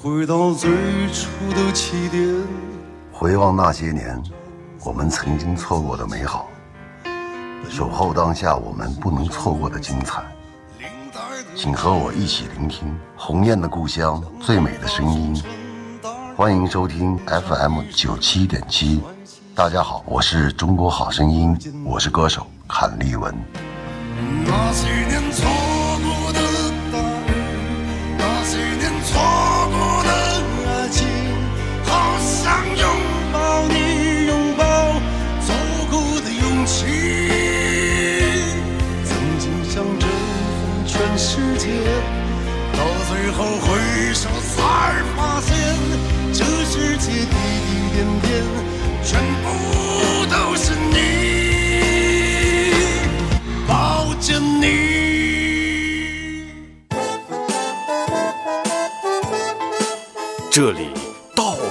回到最初的起点。回望那些年，我们曾经错过的美好，守候当下我们不能错过的精彩。请和我一起聆听鸿雁的故乡最美的声音。欢迎收听 FM 九七点七。大家好，我是中国好声音，我是歌手阚立文。那些年错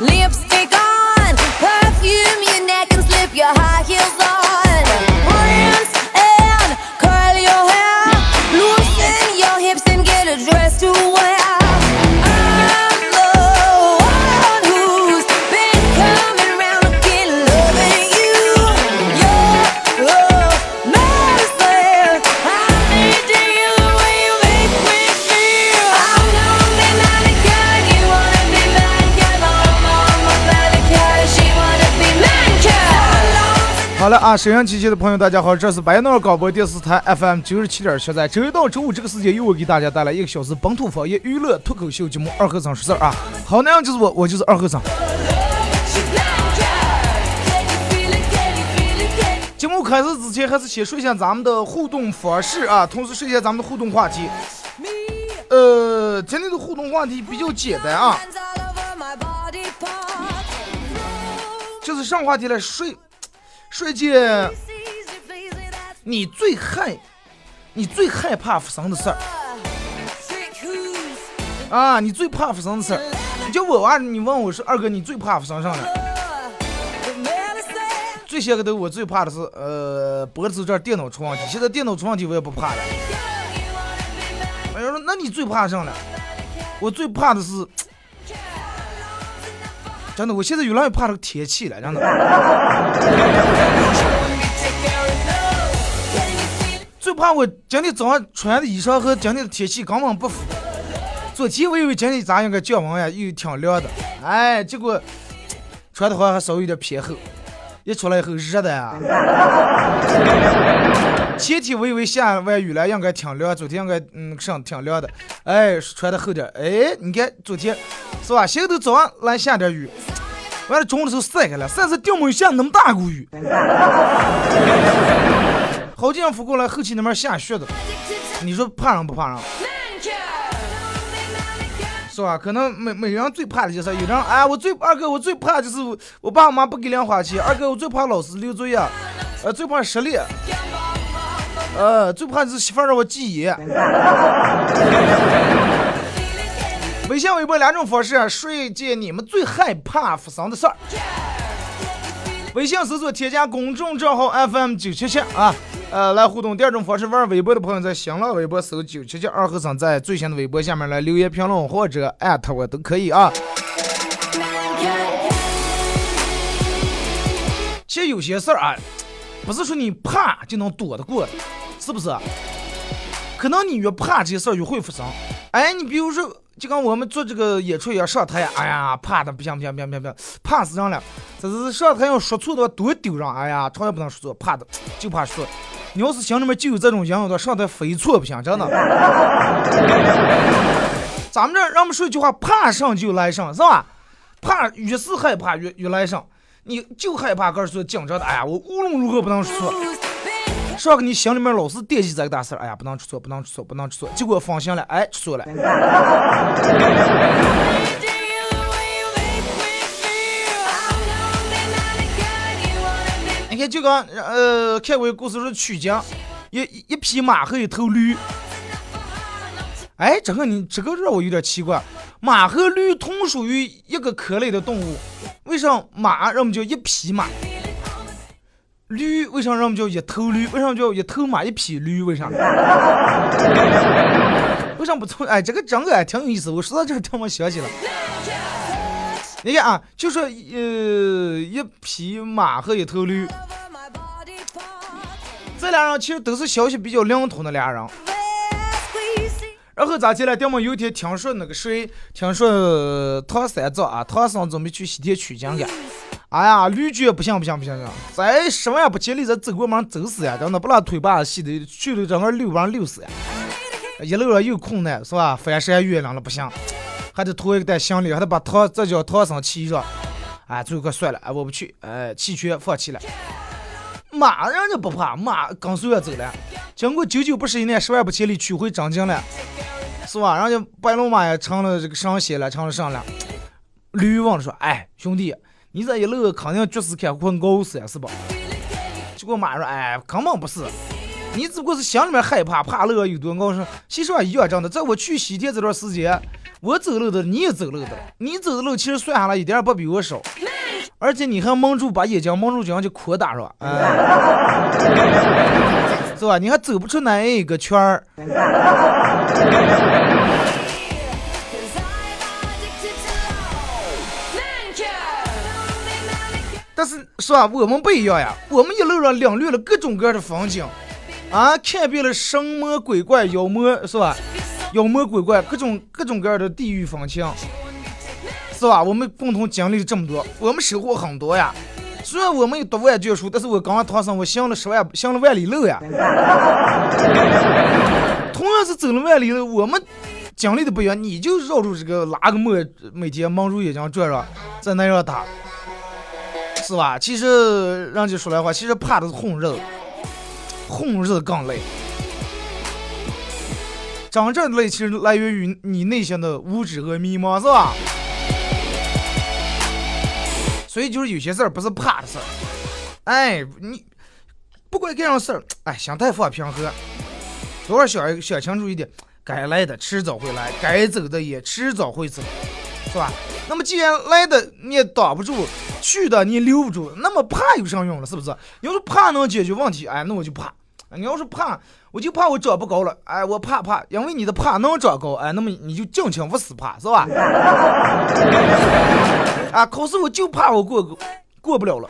Lipstick on, perfume your neck and slip your high heels on. 好了啊，沈阳机器的朋友，大家好，这是白闹广播电视台 FM 九十七点七，在周一到周五这个时间，又会给大家带来一个小时本土方言娱乐脱口秀节目《二和尚说事儿》啊。好，那样就是我，我就是二和尚。节目开始之前，还是先说一下咱们的互动方式啊，同时说一下咱们的互动话题。呃，今天的互动话题比较简单啊，就是上话题来说说一件你最害、你最害怕发生的事儿啊，你最怕发生的事儿。就我啊，你问我是二哥，你最怕发生啥呢？最先个头我最怕的是呃脖子这儿电脑出问题，现在电脑出问题我也不怕了。哎呀说那你最怕啥呢？我最怕的是。真的，我现在越来越怕这个天气了，真的。最怕我今天早上穿的衣裳和今天的天气根本不符。昨天我以为今天咋应该降温呀，又挺凉的，哎，结果穿的话还稍微有点偏厚，一出来以后热的呀。前天我以为下完雨了应该挺凉，昨天应该嗯上挺凉的，哎，穿的厚点，哎，你看昨天是吧？现在都早上来下点雨，完了中午的时候晒开了，晒是掉没下那么大股雨。好几天扶过来，后期那边下雪的，你说怕人不怕人？是吧？可能每每人最怕的就是有人哎，我最二哥我最怕就是我我爸我妈不给零花钱，二哥我最怕老师留作业，呃最怕失恋，呃最怕就是媳妇儿让我记爷。微信、微博两种方式说一件你们最害怕发生的事儿。微信搜索添加公众账号 FM 九七七啊，呃，来互动。第二种方式，玩微博的朋友在新浪微博搜九七七二和尚，在最新的微博下面来留言评论或者艾特我都可以啊。其实有些事儿啊，不是说你怕就能躲得过的，是不是？可能你越怕这些事儿越会发生。哎，你比如说，就跟我们做这个演出一样，上台，哎呀，怕的不行不行不行不行不行，怕死人了。这是上台要说错的话多丢人，哎呀，从来不能说错，怕的就怕说。你要是心里面就有这种阴影的，上台非错不行，真的。咱们这儿让我们说一句话，怕上就来上，是吧？怕越是害怕越越来上，你就害怕个说紧张的，哎呀，我无论如何不能说错。上个你心里面老是惦记这个大事儿，哎呀，不能出错，不能出错，不能出错，结果放心了，哎，出错了。你看，就刚呃看过一个故事，是曲江一一匹马和一头驴。哎，这个你这个让我有点奇怪，马和驴同属于一个科类的动物，为啥马让我们叫一匹马？驴为啥让我们叫一头驴？为啥叫一头马一匹驴？为啥？为啥不从？哎，这个真个还挺有意思。我说到这儿，听我想起了。你看啊，就说呃一匹马和一头驴，这俩人其实都是消息比较灵通的俩人。然后咋的了？爹们有一天听说那个谁，听说唐三藏啊，唐僧准备去西天取经去。哎呀，驴觉不行不行不行不行，再十万不吉利，咱走过门走死呀！真的不拉腿把细的，去了整个溜完溜死呀！一路上又困难是吧？翻山越岭了不行，还得拖一个带行李，还得把唐这叫唐僧骑上。哎，最后可算了，哎，我不去，哎，弃权放弃了。马人家不怕，马跟随着走了，经过九九不十一难，十万不千里，取回真经了，是吧？人家白龙马也成了这个上仙了，成了神了。驴问说：“哎，兄弟，你这一乐肯定绝死开困高死呀，是吧？”结果马说：“哎，根本不是，你只不过是心里面害怕，怕乐有多高深。其实一样真的，在我去西天这段时间，我走路的，你也走路的，你走的路其实算下来一点也不比我少。”而且你还蒙住，把眼睛蒙住，这样就扩大是吧？是吧？你还走不出那一个圈儿。但是是吧？我们不一样呀，我们一路上领略了各种各样的风景，啊，看遍了神魔鬼怪、妖魔是吧？妖魔鬼怪，各种各种各样的地域风情。是吧？我们共同经历了这么多，我们收获很多呀。虽然我们有读万卷书，但是我刚刚唐僧，我行了十万，行了万里路呀。同样是走了万里路，我们经历的不一样。你就绕住这个拉个磨，每天蒙住眼睛转转，在那样打，是吧？其实人家说来话，其实怕的是混日子，混日子更累。真正累其实来源于你内心的无知和迷茫，是吧？所以就是有些事儿不是怕的事儿，哎，你不管干啥事儿，哎，心态放平和，多少想想清楚一点，该来的迟早会来，该走的也迟早会走，是吧？那么既然来的你也挡不住，去的你也留不住，那么怕有啥用了？是不是？你要是怕能解决问题，哎，那我就怕；你要是怕，我就怕我长不高了，哎，我怕怕，因为你的怕能长高，哎，那么你就尽情不死怕，是吧？啊！考试我就怕我过过不了了，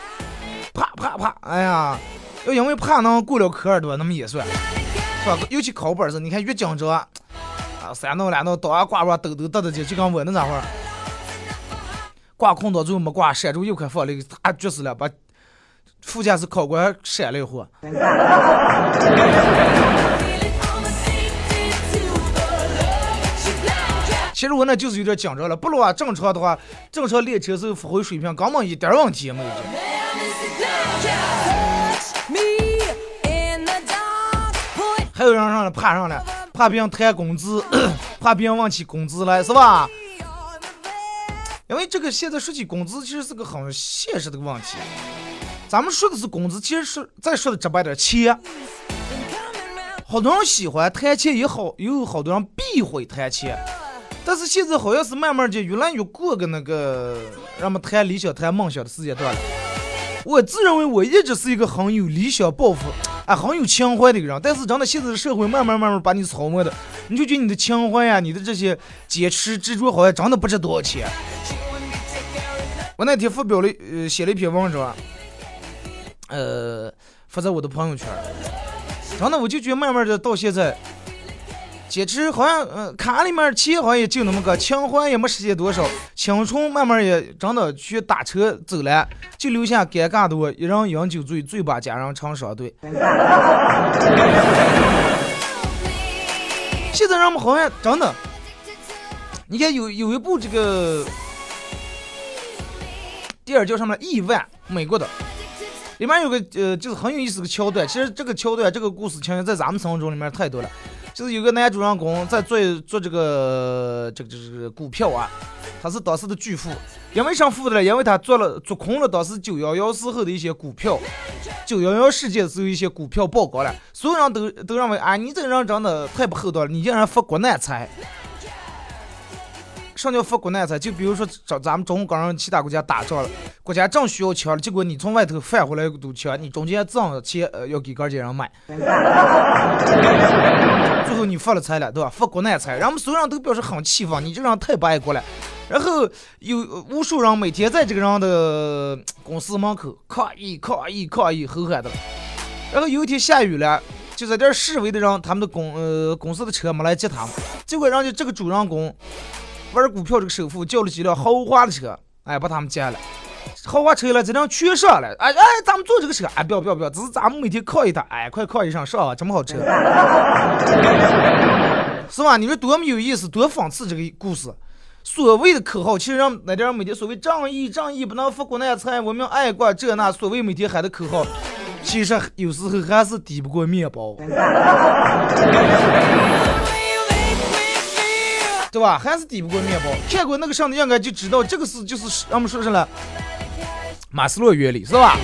怕怕怕！哎呀，要因为怕能过了科二多，那么也算，是吧？尤其考本子，你看越紧张，啊，三弄两弄，刀啊挂挂抖抖哒哒就就跟我那咋会儿，挂空刀最后没挂，闪住右块放了一个，啊，绝死了，把副驾驶考官闪了一会。其实我那就是有点紧张了，不如啊正常的话，正常练车时候发挥水平，根本一点问题也没有。还有人上来爬上来，怕别人谈工资，怕别人问起工资来，是吧？因为这个现在说起工资，其实是个很现实的问题。咱们说的是工资，其实是再说的直白点，钱。好多人喜欢谈钱，也好，也有好多人避讳谈钱。但是现在好像是慢慢的越来越过个那个人们谈理想、谈梦想的时间段了。我自认为我一直是一个很有理想抱负、啊很有情怀的一个人，但是真的现在的社会慢慢慢慢把你操磨的，你就觉得你的情怀呀、你的这些坚持执着，好像真的不值多少钱。我那天发表了呃写了一篇文章，呃发在我的朋友圈，真的我就觉得慢慢的到现在。坚持好像，嗯，卡里面钱好像也就那么个，情怀也没实现多少，青春慢慢也真的去打车走了，就留下尴尬多，一人饮酒醉，醉把佳人成双对。现在人们好像真的，你看有有一部这个电影叫什么？亿万，美国的，里面有个呃，就是很有意思的桥段。其实这个桥段，这个故事情节在咱们生活中里面太多了。就是有个男主人公在做做这个这个这个股票啊，他是当时的巨富，因为啥富的呢？因为他做了做空了当时九幺幺时候的一些股票，九幺幺事件的时候一些股票曝光了，所有人都都认为啊，你这个人真的太不厚道了，你竟然发国难财。啥叫发国难财？就比如说咱咱们中国跟其他国家打仗了，国家正需要枪了，结果你从外头贩回来一堵枪，你中间挣钱呃要给哥几人买，最后你发了财了，对吧？发国难财，然后所有人都表示很气愤，你这人太不爱国了。然后有无数人每天在这个人的公司门口抗议、抗议、抗议，吼喊的。然后有一天下雨了，就在这儿示威的人，他们的公呃公司的车没来接他们，结果人家这个主人公。玩股票这个首富叫了几辆豪华的车，哎，把他们接了。豪华车了，这辆全上了。哎哎，咱们坐这个车，哎，不要不要不要，只是咱们每天靠一趟，哎，快靠一上上啊，这么好车，是吧？你说多么有意思，多讽刺这个故事。所谓的口号，其实让那点每天所谓仗义仗义不能发国难财，我们爱国这那，所谓每天喊的口号，其实有时候还是抵不过面包。对吧？还是抵不过面包。看过那个上的应该就知道，这个是就是让我们说上了马斯洛原理，是吧？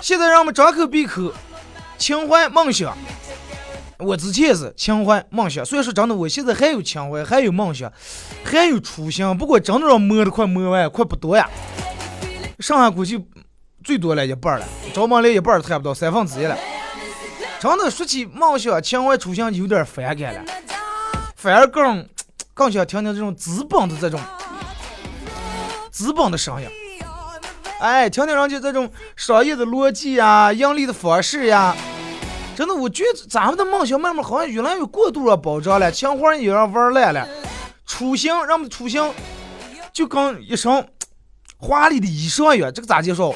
现在让我们张口闭口情怀梦想。我之前是情怀梦想，所以说真的，我现在还有情怀，还有梦想，还有初心。不过真的让摸的快摸完，快不多呀。剩下估计最多了一半了，招满连一半都谈不到，三分之一了。真的说起梦想、情怀、初心，有点反感了，反而更 更想听听这种资本的这种 资本的声音。哎，听听人家这种商业的逻辑呀、盈利的方式呀。真的，我觉得咱们的梦想慢慢好像越来越过度了，保障了，情怀也让玩烂了。初心，让我们初心就跟一身 华丽的衣裳一样，这个咋介绍？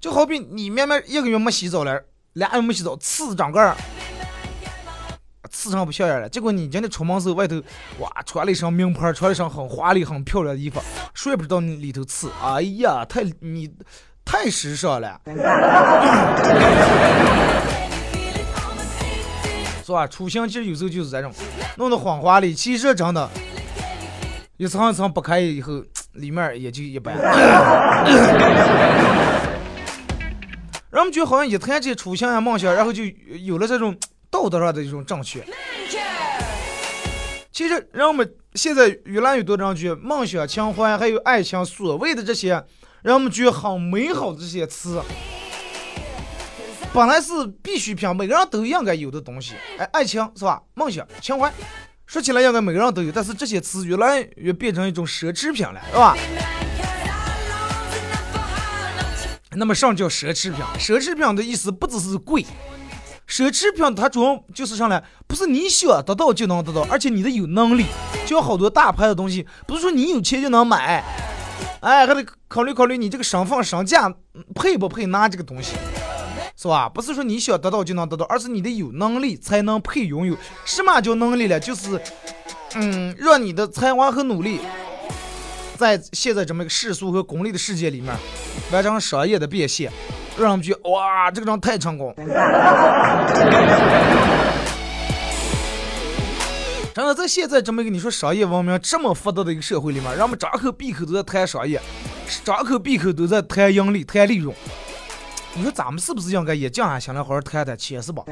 就好比你明明一个月没洗澡了。俩月没洗澡，刺整个儿，刺成不像样了。结果你今天出门时候，外头哇穿了一身名牌，穿了一身很华丽、很漂亮的衣服，谁也不知道你里头刺。哎呀，太你太时尚了，是吧？出行其实有时候就是这种，弄得很华丽，其实真的，一层一层剥开以后，里面也就一般。让我们觉得好像一谈这初心啊梦想，然后就有了这种道德上的一种正确。其实，让我们现在越来越多的人觉得梦想、情怀还有爱情，所谓的这些，让我们觉得很美好的这些词，本来是必需品，每个人都应该有的东西。哎，爱情是吧？梦想、情怀，说起来应该每个人都有，但是这些词越来越变成一种奢侈品了，是吧？那么上叫奢侈品，奢侈品的意思不只是贵，奢侈品它主要就是上来不是你想得到就能得到，而且你得有能力。就好多大牌的东西，不是说你有钱就能买，哎，还得考虑考虑你这个身份身价配不配拿这个东西，是吧？不是说你想得到就能得到，而是你得有能力才能配拥有。什么叫能力呢？就是，嗯，让你的才华和努力。在现在这么一个世俗和功利的世界里面，完成商业的变现，让我们觉得哇，这个人太成功。真的，在现在这么一个你说商业文明这么发达的一个社会里面，人们张口闭口都在谈商业，张口闭口都在谈盈利、谈利润。你说咱们是不是应该也静下心来，好好谈谈钱，是吧？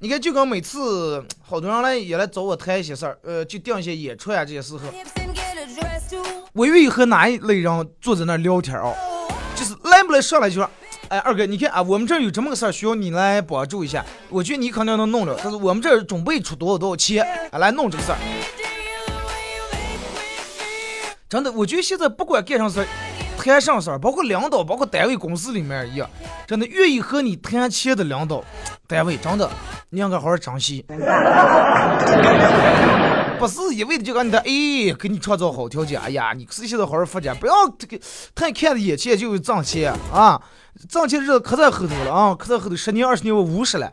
你看，就跟每次好多人来也来找我谈一些事儿，呃，就定一些演出啊这些时候，我愿意和哪一类人坐在那聊天啊？就是来不来上来就说，哎，二哥，你看啊，我们这儿有这么个事儿需要你来帮助一下，我觉得你肯定能弄了，但是我们这儿准备出多少多少钱啊来弄这个事儿。真的，我觉得现在不管干啥事儿，谈上事儿，包括领导，包括单位公司里面一样，真的愿意和你谈钱的领导。单位真的，你应该好好珍惜，不是一味的就跟你的哎，给你创造好条件。哎呀，你是现在好好发展，不要这个太看着眼前就挣钱啊！挣钱日子可在后头了啊，可在后头，十年二十年我五十了。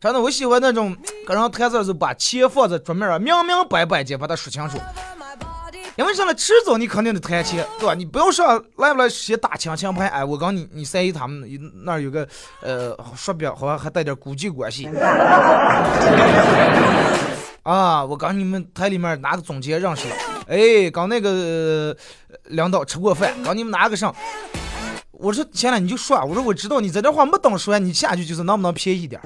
真的，我喜欢那种跟人谈事儿时候把钱放在桌面上，明明白白的把它说清楚。因为上来迟早你肯定得谈钱，对吧？你不要上来不来先打亲情牌，哎，我告诉你，你三姨他们那儿有个呃说表，好像还带点估计关系。啊，我刚你们台里面哪个总监认识了？哎，刚那个、领导吃过饭，刚你们哪个上？我说行了，你就说，我说我知道你在这话没等说完，你下去就是能不能便宜一点？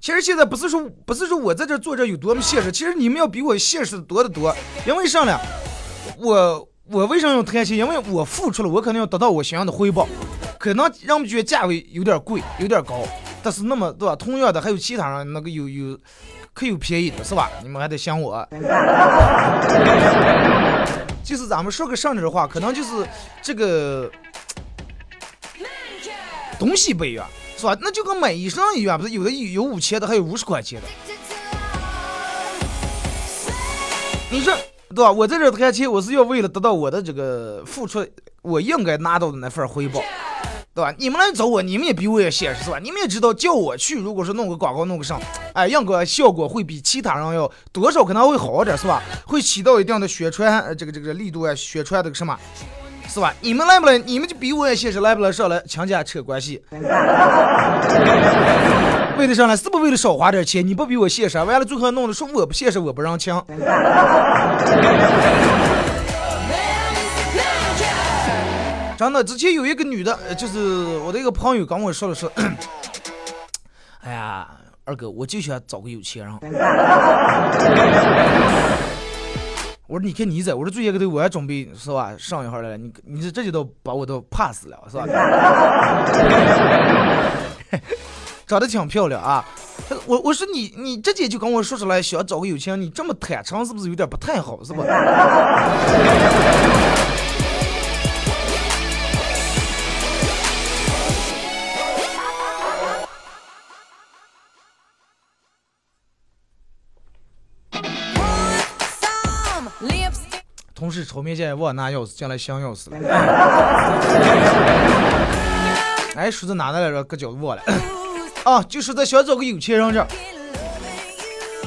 其实现在不是说不是说我在这坐着有多么现实，其实你们要比我现实的多得多。因为啥呢？我我为啥要谈心？因为我付出了，我肯定要得到我想要的回报。可能让我们觉得价位有点贵，有点高，但是那么对吧？同样的还有其他人那个有有可有便宜的是吧？你们还得想我。就是咱们说个上点的话，可能就是这个东西不一样，是吧？那就跟买衣裳一样，不是有的有有五千的，还有五十块钱的。你说对吧？我在这谈钱，我是要为了得到我的这个付出，我应该拿到的那份回报，对吧？你们来找我，你们也比我也现实，是吧？你们也知道，叫我去，如果说弄个广告弄个上，哎，应该效果会比其他人要多少可能会好点，是吧？会起到一定的宣传呃这个这个力度啊，宣传这个什么，是吧？你们来不来？你们就比我也现实，来不来上来强加扯关系。为了上来是不是为了少花点钱？你不比我现实，完了最后弄的说我不现实，我不让抢。真的，之前有一个女的，就是我的一个朋友跟我说的是，哎呀，二哥，我就想找个有钱人。我说你看你在，我说最近个头我还准备是吧上一号来了，你你这这就都把我都怕死了是吧？长得挺漂亮啊，我我说你你直接就跟我说出来想找个有钱人，你这么坦诚是不是有点不太好是吧？同事抽面线忘拿钥匙进来镶钥匙了。哎，说到哪来着？搁脚忘了。啊，就是在想找个有钱人这。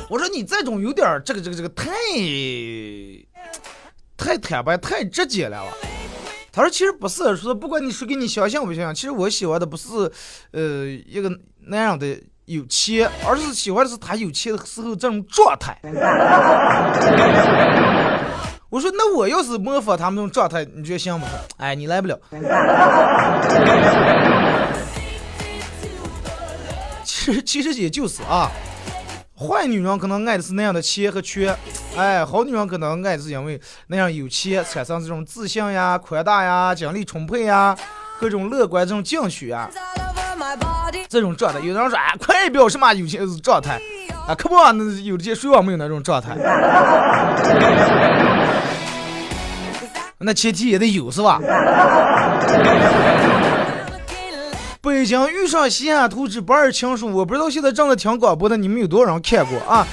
我说你这种有点儿这个这个这个太太坦白太直接了吧？他说其实不是，说不管你说给你相信不相信，其实我喜欢的不是呃一个那样的有钱，而是喜欢的是他有钱的时候这种状态。我说那我要是模仿他们那种状态，你觉得行吗？哎，你来不了。其实其实也就是啊，坏女人可能爱的是那样的钱和权，哎，好女人可能爱的是因为那样有钱，产生这种自信呀、宽大呀、精力充沛呀、各种乐观这种进取啊，这种状态。有的人说哎，快表什么有钱状态啊？可不，那有的些谁王没有那种状态？那前提也得有是吧？北京遇上西雅图之不二情书，我不知道现在正在听广播的你们有多少人看过啊？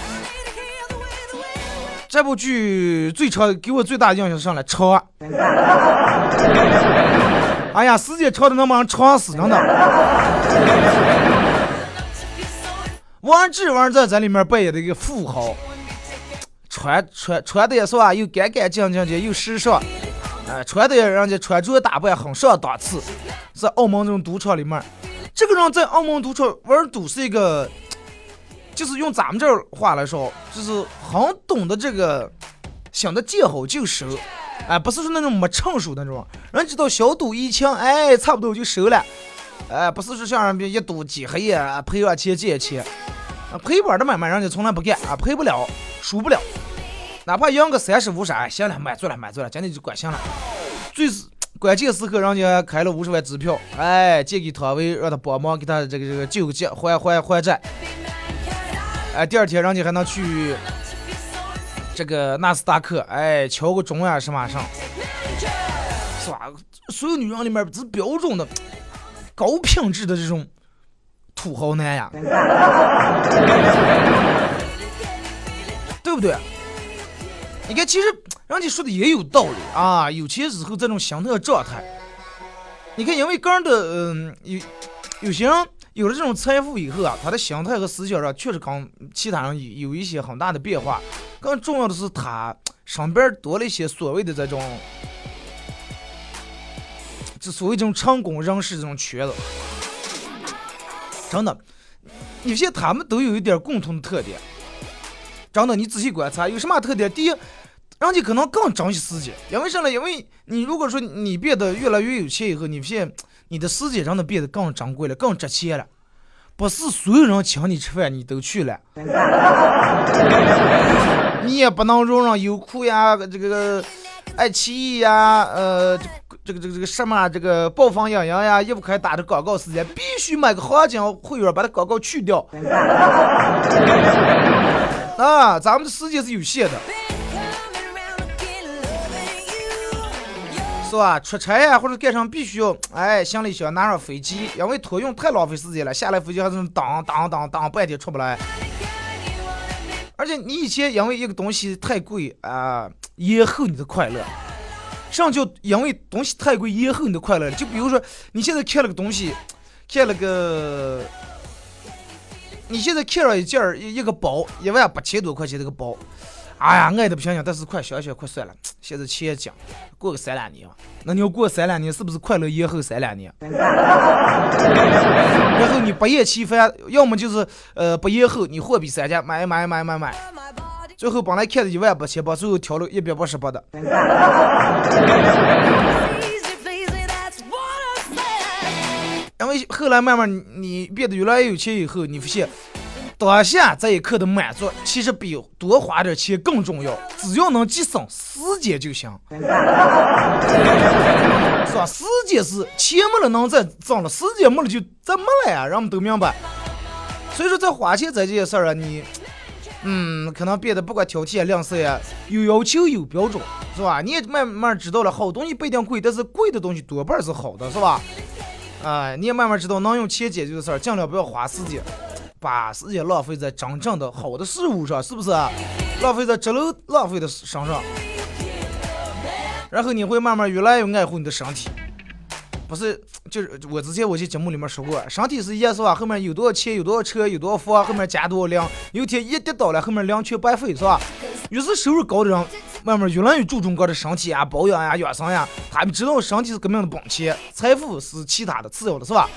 这部剧最长给我最大的印象上来长，哎呀，时间长的能把人长死，真的。王志文在这里面扮演的一个富豪，穿穿穿的也是吧，又干干净净的，又时尚。哎，穿的人家穿着打扮很上档次，在澳门这种赌场里面，这个人在澳门赌场玩赌是一个，就是用咱们这儿话来说，就是很懂得这个，想的见好就收，哎，不是说那种没成熟的那种，人知道小赌怡情，哎，差不多就收了，哎，不是说像人家一赌几黑夜赔上钱借钱，赔本的买卖人家从来不干啊，赔不了，输不了。哪怕赢个三十五十，哎，行了，满足了，满足了，今天就管行了。最是关键时刻，人家开了五十万支票，哎，借给汤唯，让他帮忙给他这个这个救借还还还债。哎，第二天人家还能去这个纳斯达克，哎，敲个钟呀什么上，是吧？所有女人里面，这是标准的高品质的这种土豪男呀，对不对？你看，其实人家说的也有道理啊，有钱时候这种心态状态，你看，因为个人的嗯有有些人有了这种财富以后啊，他的心态和思想上确实跟其他人有一些很大的变化。更重要的是，他身边多了一些所谓的这种，这所谓这种成功人士这种圈子。真的，有些他们都有一点共同的特点。真的，你仔细观察，有什么特点？第一，人家可能更珍惜时间，因为啥呢？因为你如果说你变得越来越有钱以后，你发现你的时间真的变得更珍贵了，更值钱了。不是所有人请你吃饭你都去了，你 也不能容忍优酷呀，这个爱奇艺呀，呃，这个这个这个什么这个暴风影音呀，也不可以打着广告时间，必须买个黄金会员把它广告去掉。啊，咱们的时间是有限的。是吧？出差呀，或者干什么必须要，哎，行李箱拿上飞机，因为托运太浪费时间了。下来飞机还是当当当当半天出不来。而且你以前因为一个东西太贵啊，延后你的快乐。上就因为东西太贵延后你的快乐。就比如说你现在看了个东西，看了个，你现在看了一件一一个包，一万八千多块钱这个包。哎呀，爱的不行行，但是快想想，快算了。现在钱紧，过个三两年，那你要过三两年，是不是快乐延后三两年？然后你不厌其烦，要么就是呃不延后，你货比三家买买买买买，最后本来看的一万八千八，最后挑了一百八十八的。因为后来慢慢你变得越来越有钱以后，你发现。当下这一刻的满足，其实比多花点钱更重要。只要能节省时间就行，是吧？时间是钱没了能再挣了，时间没了就再没了呀。人们都明白。所以说，在花钱这件事儿啊，你，嗯，可能变得不管挑剔吝啬呀，有要求有标准，是吧？你也慢慢知道了，好东西不一定贵，但是贵的东西多半是好的，是吧？啊，你也慢慢知道，能用钱解决的事儿，尽量不要花时间。把时间浪费在真正的好的事物上，是不是？浪费在值了浪费的身上，然后你会慢慢越来越爱护你的身体。不是，就是我之前我在节目里面说过，身体是一，是吧？后面有多少钱，有多少车，有多少房，后面加多少粮，有一天一跌倒了，后面粮全白费，是吧？越是收入高的人，慢慢越来越注重个的身体啊，保养呀，养生呀。他们知道身体是革命的本钱，财富是其他的次要的，是吧？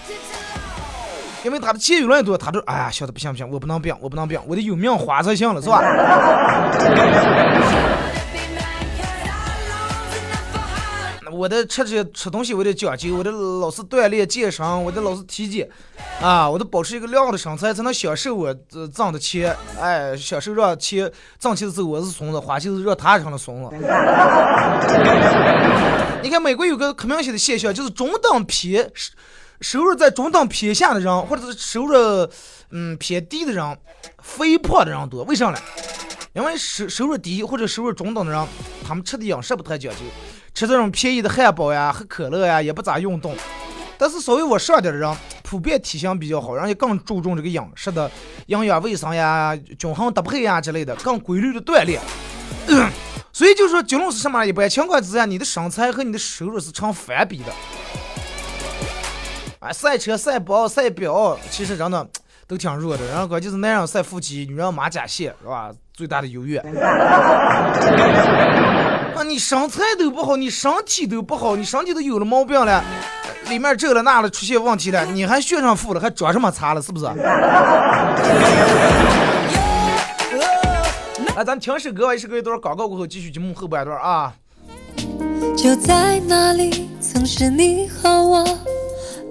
因为他的钱越来越多，他就哎呀，晓得不行不行，我不能病，我不能病，我得有命花才行了，是吧？我的吃这吃东西，我得讲究，我得老是锻炼健身，我得老是体检，啊，我得保持一个良好的身材，才能享受我这挣的钱，哎，享受让钱挣钱的时候我是怂子，花钱是让他成了怂子。你看美国有个可明显的现象，就是中等偏。收入在中等偏下的人，或者是收入嗯偏低的人，肥胖的人多。为啥呢？因为收收入低或者收入中等的人，他们吃的饮食不太讲究，吃这种便宜的汉堡呀、喝可乐呀，也不咋运动。但是稍微往上点的人，普遍体型比较好，人家更注重这个饮食的营养卫生呀、均衡搭配呀之类的，更规律的锻炼。所以就说，结论是什么？一般情况之下，你的身材和你的收入是成反比的。啊，赛车、赛包、赛表，其实真的都挺弱的。然后关键是男人晒腹肌，女人马甲线，是吧？最大的优越。啊，你身材都不好，你身体都不好，你身体都有了毛病了，里面这了那了，出现问题了，你还炫上富了，还装什么叉了？是不是？来，咱听首歌，一首歌一段广告过后，继续节目后半段啊。就在那里，曾是你和我。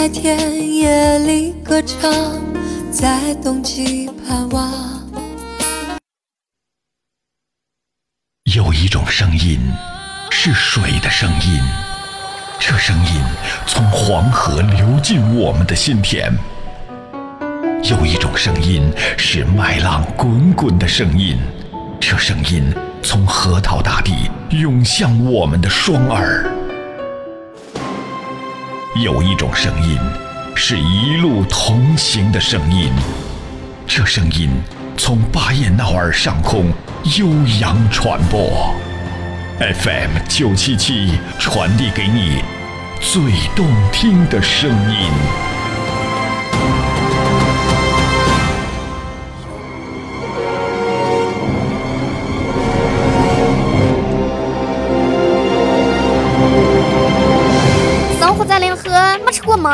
在田野里歌唱，在冬季盼望。有一种声音是水的声音，这声音从黄河流进我们的心田；有一种声音是麦浪滚滚的声音，这声音从河套大地涌向我们的双耳。有一种声音，是一路同行的声音，这声音从巴彦淖尔上空悠扬传播。FM 九七七传递给你最动听的声音。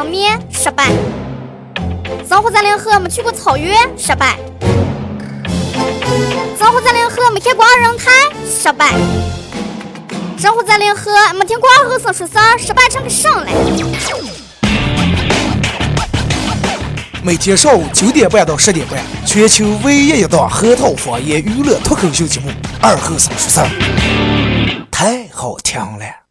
面，失败；生活在联合，没去过草原，失败；生活在联合，没看过二人台，失败；生活在联合，没听过二后生说事儿，失败成个省来。每天上午九点半到十点半，全球唯一一档核桃方言娱乐脱口秀节目《二后生说事儿》，太好听了。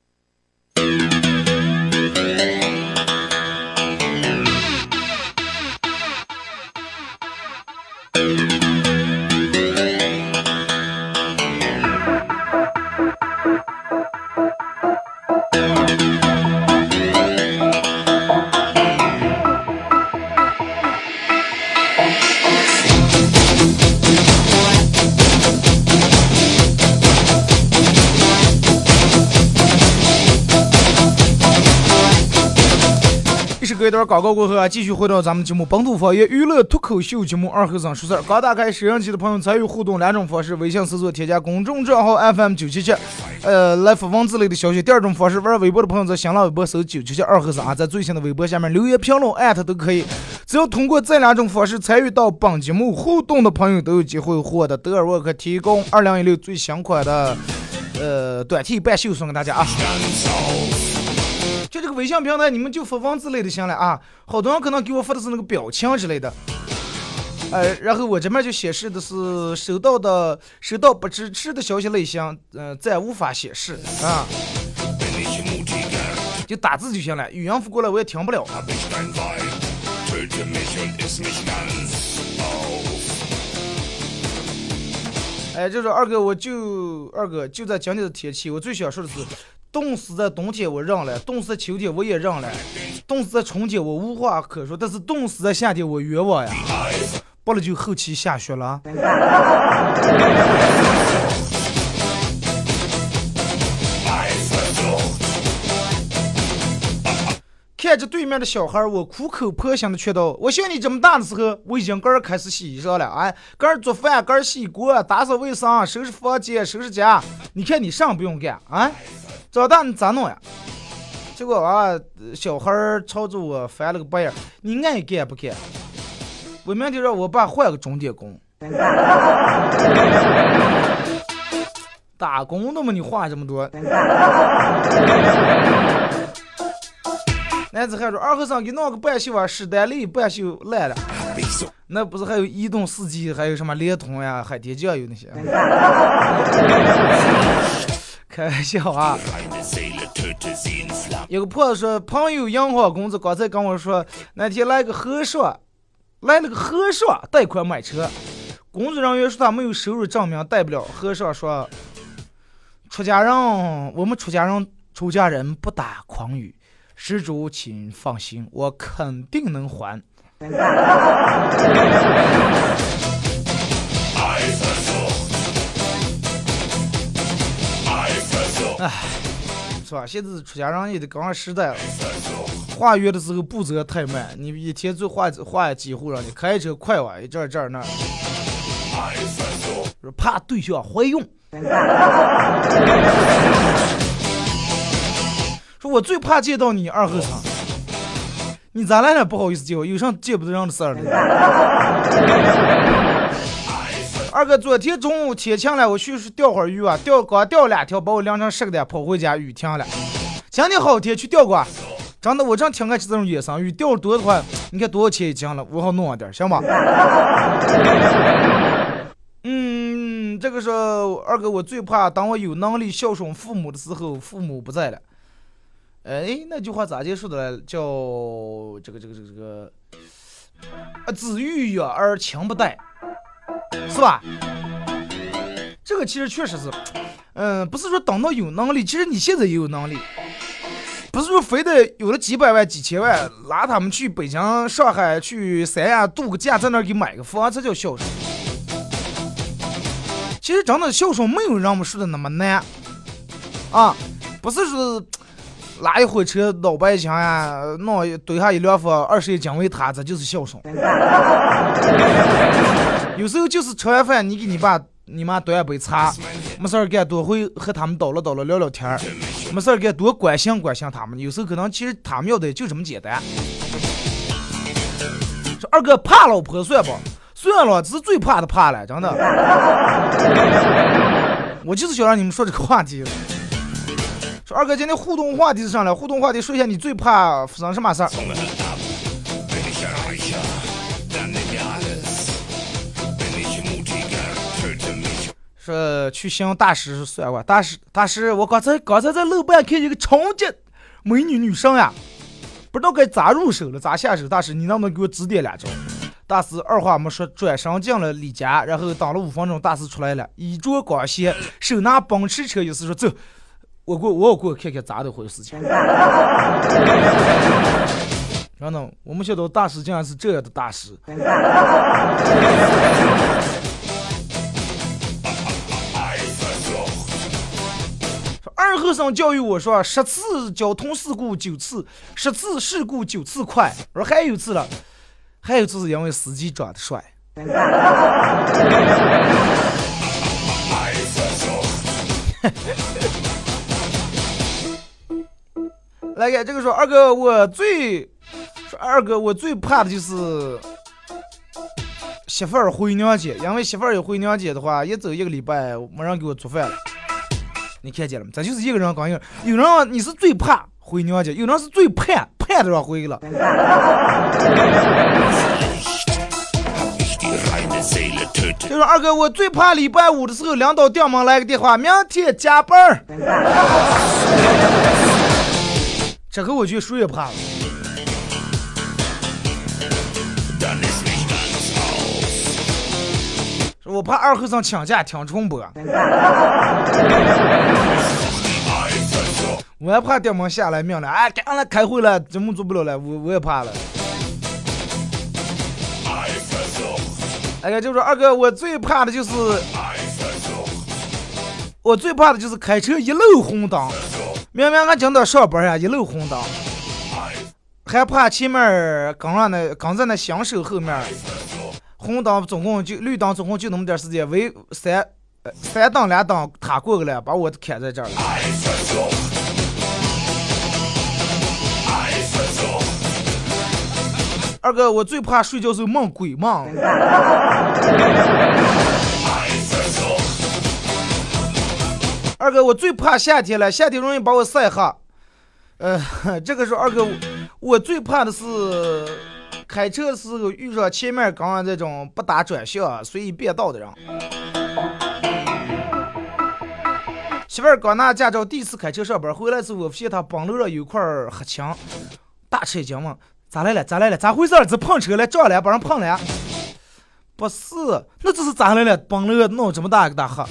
一段广告过后啊，继续回到咱们节目本土方言娱乐脱口秀节目《二后生说事儿》。刚打开摄像机的朋友参与互动两种方式：微信搜索添加公众账号 FM 九七七，呃，来发文字类的消息；第二种方式，玩微博的朋友在新浪微博搜九七七二后生啊，在最新的微博下面留言评论艾特都可以。只要通过这两种方式参与到本节目互动的朋友，都有机会获得德尔沃克提供二零一六最新款的呃短 T 半袖送给大家啊。就这个微信平台，你们就发文字类的行了啊。好多人可能给我发的是那个表情之类的，呃，然后我这边就显示的是收到的收到不支持的消息类型，呃，暂无法显示啊。就打字就行了，语音发过来我也听不了。哎，就是二哥，我就二哥就在今天的天气，我最想说的是，冻死在冬天我认了，冻死在秋天我也认了，冻死在春天我无话可说，但是冻死在夏天我冤枉呀！不了就后期下雪了。看着对面的小孩，我苦口婆心的劝道：“我像你这么大的时候，我已经个儿开始洗衣裳了，哎，个儿做饭，个儿洗锅，打扫卫生，收拾房间，收拾家。你看你啥不用干啊？长大你咋弄呀？”结果啊，小孩朝着我翻了个白眼：“你爱干不干？我明天让我爸换个钟点工。打工的嘛，你话这么多。”男子汉说：“二和尚给弄个半袖啊，史丹利半袖烂了，那不是还有移动四 G，还有什么联通呀、海天酱油那些？开玩笑啊！有个婆子说，朋友银行工资刚才跟我说，那天来个和尚，来了个和尚贷款买车，工作人员说他没有收入证明，贷不了。和尚说，出家人，我们出家人出家人不打诳语。”施主，请放心，我肯定能还。哎，是吧？现在出家人也得跟上时代了。化缘的时候步骤太慢，你一天就化化几户人，你开车快哇，一这儿这儿那儿，怕对象怀孕。我最怕见到你二后生，你咋来了？不好意思见我，有啥见不得人的事儿？二哥，昨天中午天晴了，我去钓会儿鱼啊，钓刚钓两条，把我晾成湿个的，跑回家雨停了。今天好天去钓过，真的，我正挺爱吃这种野生鱼，钓多的话，你看多少钱一斤了？我好弄上点，行吧？嗯，这个是二哥，我最怕当我有能力孝顺父母的时候，父母不在了。哎，那句话咋结束的来？叫这个这个这个这个，啊，子欲养而亲不待，是吧？这个其实确实是，嗯，不是说等到有能力，其实你现在也有能力，不是说非得有了几百万、几千万，拉他们去北京、上海、去三亚度个假，在那儿给买个房，这叫孝顺。其实真的孝顺没有人们说的那么难，啊，不是说拉一火车老百姓呀，弄一堆下一两副，二十一斤为他，这就是孝顺。有时候就是吃完饭，你给你爸、你妈端一杯茶，没事儿干多会和他们叨唠叨唠聊聊天儿，没事儿干多关心关心他们。有时候可能其实他们要的就这么简单。说二哥怕老婆算不？算了，这是最怕的怕了，真的。我就是想让你们说这个话题。说二哥今天互动话题是上来，互动话题说一下你最怕发生什么事儿？说去向大师算卦，大师大师，我刚才刚才在楼板看见个超级美女女生呀，不知道该咋入手了，咋下手？大师，你能不能给我指点两招？大师二话没说，转身进了李家，然后等了五分钟，大师出来了，衣着光鲜，手拿奔驰车，意思说走，我过我要过看看咋的回事情。然后呢，我们想到大师竟然是这样的大师。说二和尚教育我说，十次交通事故九次，十次事故九次快。我说还有一次了，还有一次是因为司机长得帅。来给这个说二哥，我最说二哥，我最怕的就是媳妇儿回娘家，因为媳妇儿一回娘家的话，一走一个礼拜没人给我做饭了。你看见了吗？这就是一个人刚有，有人你是最怕回娘家，有人是最盼盼着要回去了。就说二哥，我最怕礼拜五的时候，领导电门来个电话，明天加班。这个我去输也怕了。我怕二和尚请假听重播，我也怕电门下来命令，哎，赶来开会了，节目做不了了，我我也怕了。哎，就说二哥，我最怕的就是，我最怕的就是开车一路红灯，明明俺今天上班呀，一路红灯，还怕前面跟上那跟在那新手后面，红灯总共就绿灯总共就那么点时间，为三三灯两灯他过去了，把我砍在这儿了。二哥，我最怕睡觉时候梦鬼梦。二哥，我最怕夏天了，夏天容易把我晒黑。呃，这个时候二哥，我最怕的是开车的时候遇上前面刚刚这种不打转向、随意变道的人。媳妇儿刚拿驾照，第一次开车上班，回来之后我发现他帮路上有块黑墙，大吃一惊嘛。咋来了？咋来了？咋回事？这碰车了？撞了？把人碰了？不是，那这是咋来了？崩了，弄这么大一个大黑。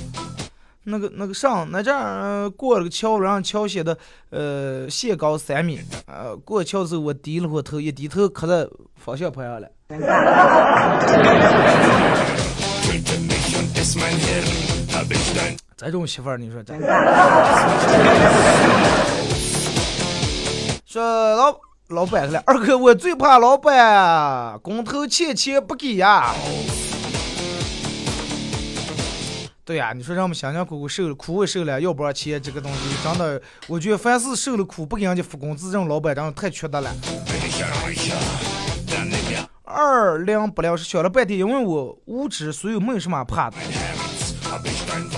那个那个上那这儿过了个桥，然后桥写的呃限高三米。呃，过桥的时候我低了会头，一低头磕在方向盘上了。这种媳妇儿，你说这？说老。老板了，二哥，我最怕老板工头欠钱不给呀。对呀，你说让我们辛辛苦苦受了苦也受了，要不上钱这个东西真的，我觉得凡是受了苦不给人家发工资，这种老板真的太缺德了。二零不了是想了半天，因为我无知，所以没有什么怕的。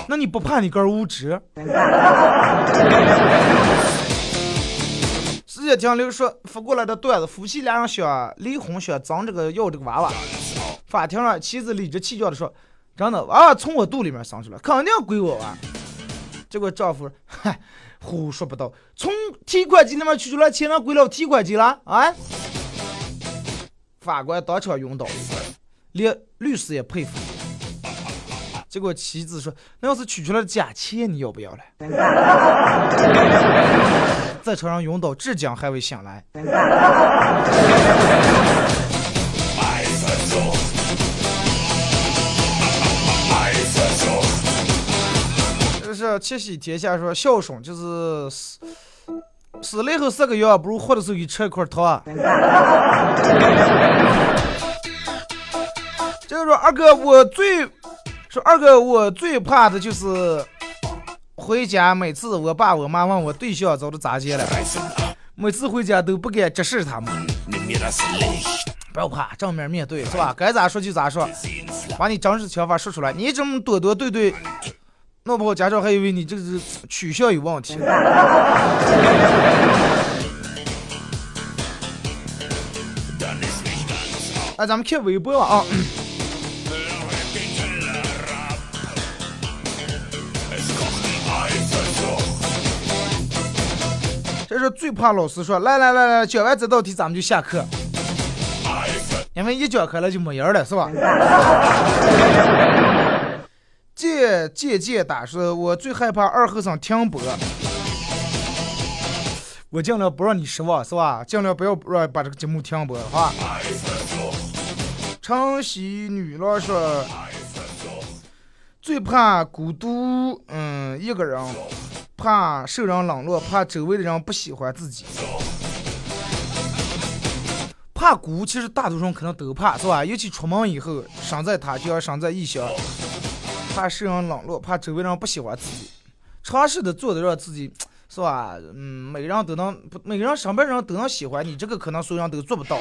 那你不怕你哥无知？实际直接听刘说发过来的段子，夫妻俩人想离婚，想争这个要这个娃娃。法庭上，妻子理直气壮的说：“真的，娃娃从我肚里面生出来，肯定归我娃。”结果丈夫：“嗨，胡说八道，从提款机那边取出来钱，让归了提款机了啊！”法官当场晕倒，连律师也佩服。结果妻子说：“那要是取出来假钱，你要不要了？”在车上晕倒，至今还未醒来。七喜天下说孝顺，就是死死了以后四个月，不如活的时候给吃一块糖。就是说二哥，我最说二哥，我最怕的就是回家，每次我爸我妈问我对象找的咋接了，每次回家都不敢直视他们。不要怕，正面面对是吧？该咋说就咋说，把你真实想法说出来。你这么躲躲对对，弄不好家长还以为你这是取向有问题。哎，咱们看微博啊。这是最怕老师说，来来来来，讲完这道题咱们就下课，因为一讲课了就没人了，是吧？借借借打说，我最害怕二和尚停播，我尽量不让你失望，是吧？尽量不要让把这个节目停播，好吧？城西女郎说，最怕孤独，嗯，一个人。怕受人冷落，怕周围的人不喜欢自己，怕孤，其实大多数人可能都怕，是吧？尤其出门以后，身在他乡，身在异乡，怕受人冷落，怕周围人不喜欢自己，尝试的做的让自己，是吧？嗯，每个人都能，每个人身边人都能喜欢你，这个可能所有人都做不到，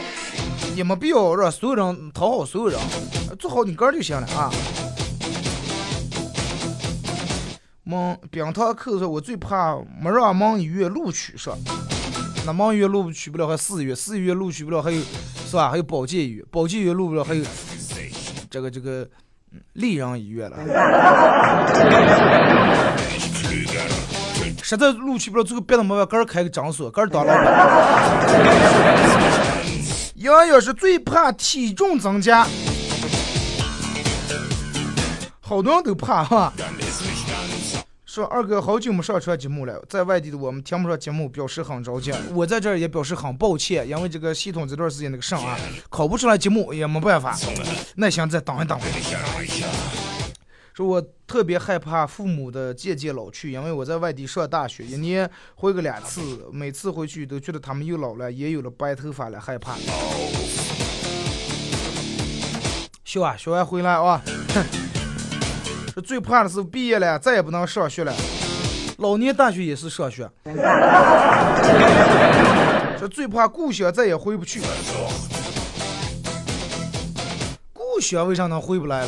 也没必要让所有人讨好所有人，做好你个人就行了啊。蒙冰糖扣说，我最怕没让蒙医院录取上。那蒙医院录取不了，还四医院，四医院录取不了，还有是吧？还有保健医院，保健医院录不了，还有这个这个丽人医院了。实在录取不了，最后别的没办法，个人开个诊所，个人当老板。杨洋是最怕体重增加，好多人都怕哈。说二哥好久没上传节目了，在外地的我们听不上节目，表示很着急。我在这儿也表示很抱歉，因为这个系统这段时间那个上啊，考不出来节目也没办法，耐心再等一等。说我特别害怕父母的渐渐老去，因为我在外地上大学，一年回个两次，每次回去都觉得他们又老了，也有了白头发了，害怕。笑啊，笑完回来啊。这最怕的是毕业了，再也不能上学了。老年大学也是上学。这最怕故乡再也回不去。故乡为啥能回不来了？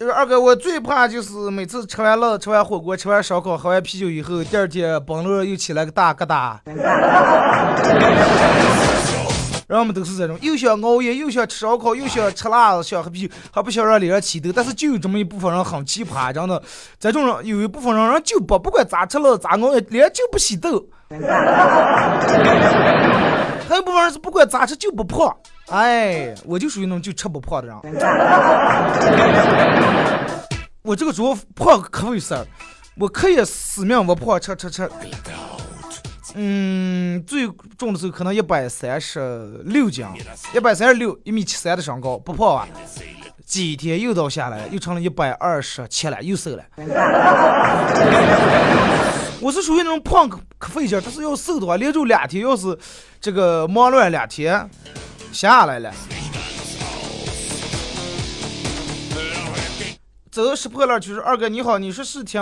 就是二哥，我最怕就是每次吃完了吃完火锅、吃完烧烤、喝完啤酒以后，第二天崩了又起来个大疙瘩。人们都是这种，又想熬夜，又想吃烧烤，又想吃辣子，想喝啤酒，还不想让脸上起痘。但是就有这么一部分人很奇葩，真的，这种人有一部分人人就不不管咋吃了咋熬夜，脸就不起痘。还有部分人是不管咋吃就不胖。哎，我就属于那种就吃不胖的人。我这个主要胖可没事儿，我可以死命不胖，吃吃吃。嗯，最重的时候可能一百三十六斤，一百三十六，一米七三的身高，不胖啊。几天又倒下来，又成了一百二十七了，又瘦了。我是属于那种胖可可费劲，但是要瘦的话，连着两天，要是这个忙乱两天下来了。走，识破烂就是二哥你好，你说是听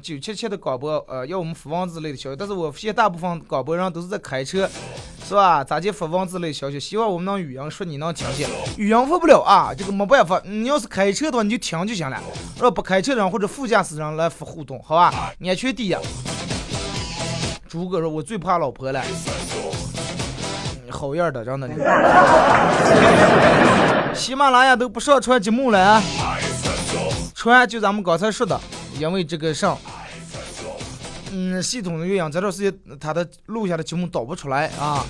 九七七的广播，呃，要我们发文字类的消息，但是我现大部分广播人都是在开车，是吧？咋就发文字类消息？希望我们能语音说你能听见，语音发不了啊，这个没办法。你要是开车的话，你就听就行了。若不开车的人或者副驾驶人来发互动，好吧？安全第一。朱哥说：“我最怕老婆了。”好样的，真的。喜马拉雅都不上传节目了，传就咱们刚才说的，因为这个上，嗯，系统的原因，这段时间他的录下的节目导不出来啊。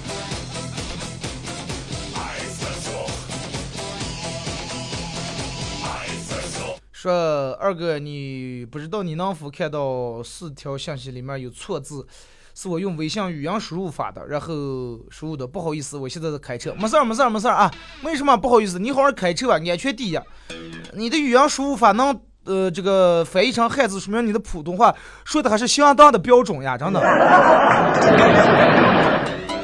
说二哥，你不知道你能否看到四条信息里面有错字？是我用微信语音输入发的，然后输入的。不好意思，我现在在开车，没事儿，没事儿，没事儿啊。为什么不好意思？你好好开车吧，安全第一。你的语音输入法能呃这个翻译成汉字，说明你的普通话说的还是相当的标准呀，真的。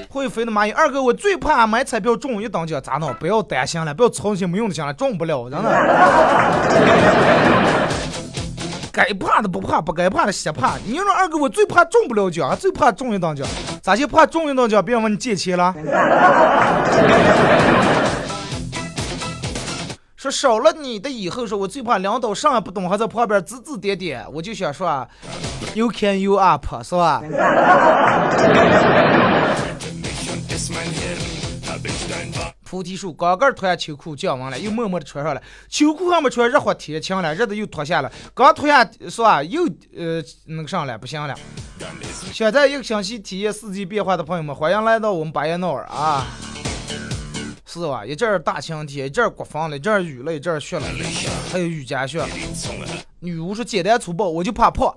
会飞的蚂蚁，二哥，我最怕买彩票中一等奖，咋弄？不要担心了，不要操心没用的心了，中不了，真的。该怕的不怕，不该怕的先怕。你说二哥，我最怕中不了奖，最怕中一等奖。咋就怕中一等奖？别人问你借钱了。说少了你的以后，说我最怕领导啥也不懂，还在旁边指指点点。我就想说啊，You can you up，是吧？菩提树刚刚脱下秋裤降温了，又默默的穿上了。秋裤还没穿，热火天晴了，热的又脱下了。刚脱下是吧？又呃那个上了，不行了。想在一个星期体验四季变化的朋友们，欢迎来到我们巴彦淖尔啊！是吧？一阵大晴天，一阵刮风了，一阵雨了，一阵雪了，还有雨夹雪。女巫说简单粗暴，我就怕胖。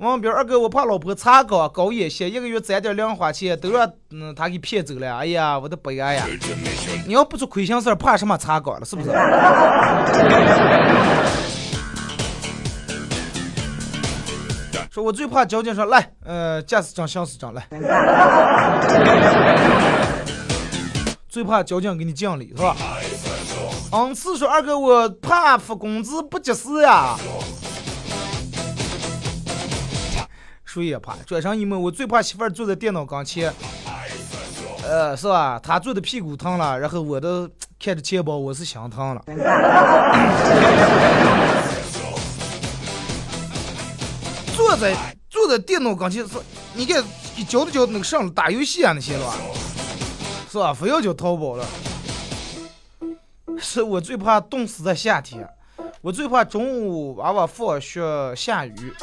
王彪二哥，我怕老婆查岗搞眼线，一个月攒点零花钱都让嗯他给骗走了。哎呀，我的悲哀呀！你要不做亏心事儿，怕什么查岗了？是不是？说我最怕交警说来，呃，驾驶证、行驶证来。最怕交警给你讲理是吧？嗯，是说二哥，我怕发工资不及时呀。谁也怕，转身一问，我最怕媳妇儿坐在电脑跟前，呃，是吧？她坐的屁股疼了，然后我都 看着钱包，我是心疼了。坐在坐在电脑跟前是，你看一教都教那个上了打游戏啊那些了吧？是吧？非要叫淘宝了。是我最怕冻死在夏天，我最怕中午娃娃放学下雨。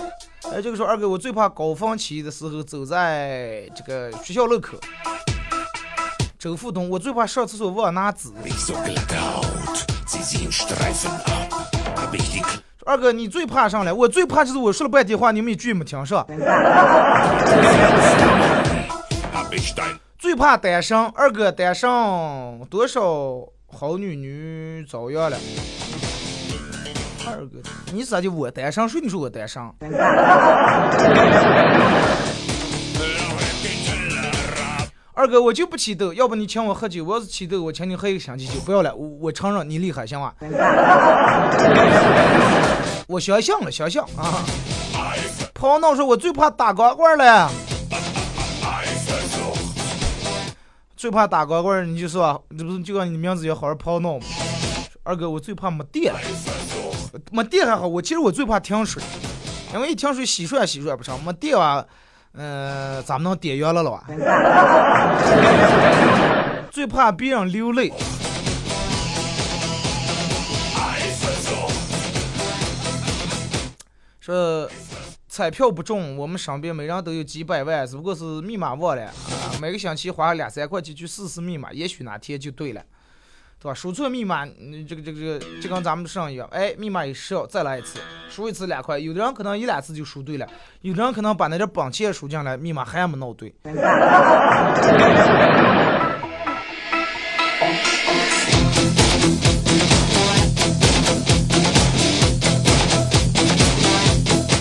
哎，这个时候二哥，我最怕高峰期的时候走在这个学校路口。周富东，我最怕上厕所忘拿纸。二哥，你最怕上来？我最怕就是我说了半天话，你们一句没听上。最怕单身，二哥单身多少好女女遭殃了。二哥，你咋就我单身？谁你说我单身？二哥，我就不起痘，要不你请我喝酒，我要是起痘，我请你喝一个星期酒。不要了，我我承认你厉害，行吗？我相信了，相信啊。跑闹说，我最怕打光棍了。最怕打光棍，你就说，这不是就让你名字叫好好跑闹吗？二哥，我最怕没电。没电还好，我其实我最怕停水，因为一停水洗涮洗涮不上。没电啊，嗯，咱们能点燃了了吧？最怕别人流泪。说彩票不中，我们身边每人都有几百万，只不过是密码忘了啊。每个星期花两三块钱去试试密码，也许哪天就对了。对吧？输错密码，这个这个这个就跟咱们上一样，哎，密码一失效，再来一次，输一次两块。有的人可能一两次就输对了，有的人可能把那点本钱输进来，密码还没弄对。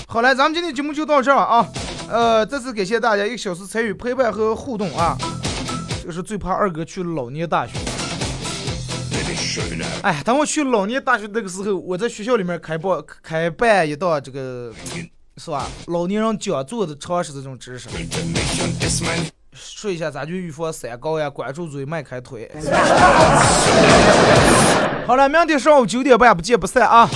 好嘞，咱们今天节目就到这儿啊。呃，再次感谢大家一个小时参与陪伴和互动啊。这是最怕二哥去老年大学。哎等我去老年大学那个时候我在学校里面开办开办一道这个是吧？老年人讲座的常识这种知识。说一下咱就预防三高呀管住嘴迈开腿。好了明天上午九点半不见不散啊。